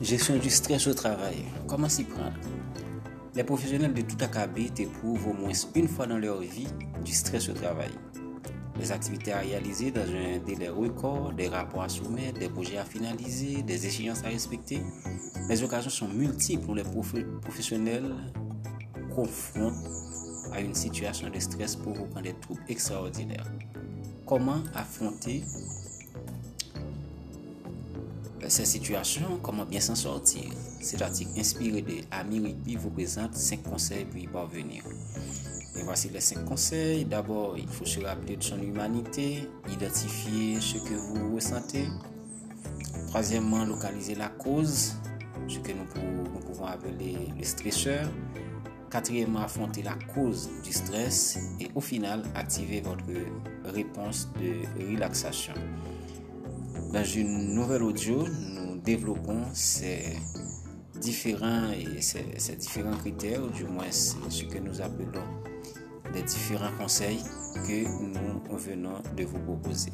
Gestion du stress au travail. Comment s'y prendre? Les professionnels de tout acabit éprouvent au moins une fois dans leur vie du stress au travail. Les activités à réaliser dans un délai record, des rapports à soumettre, des projets à finaliser, des échéances à respecter. Les occasions sont multiples où les professionnels confrontent à une situation de stress provoquant des troubles extraordinaires. Comment affronter ces situations, comment bien s'en sortir? Cet article inspiré de Ami vous présente 5 conseils pour y parvenir. Et voici les 5 conseils. D'abord, il faut se rappeler de son humanité, identifier ce que vous ressentez. Troisièmement, localiser la cause, ce que nous pouvons, appeler le stresseur. Quatrièmement, affronter la cause du stress et au final, activer votre réponse de relaxation. Dans une nouvelle audio, nous développons ces différents, et ces, différents critères, ou du moins ce que nous appelons des différents conseils que nous venons de vous proposer.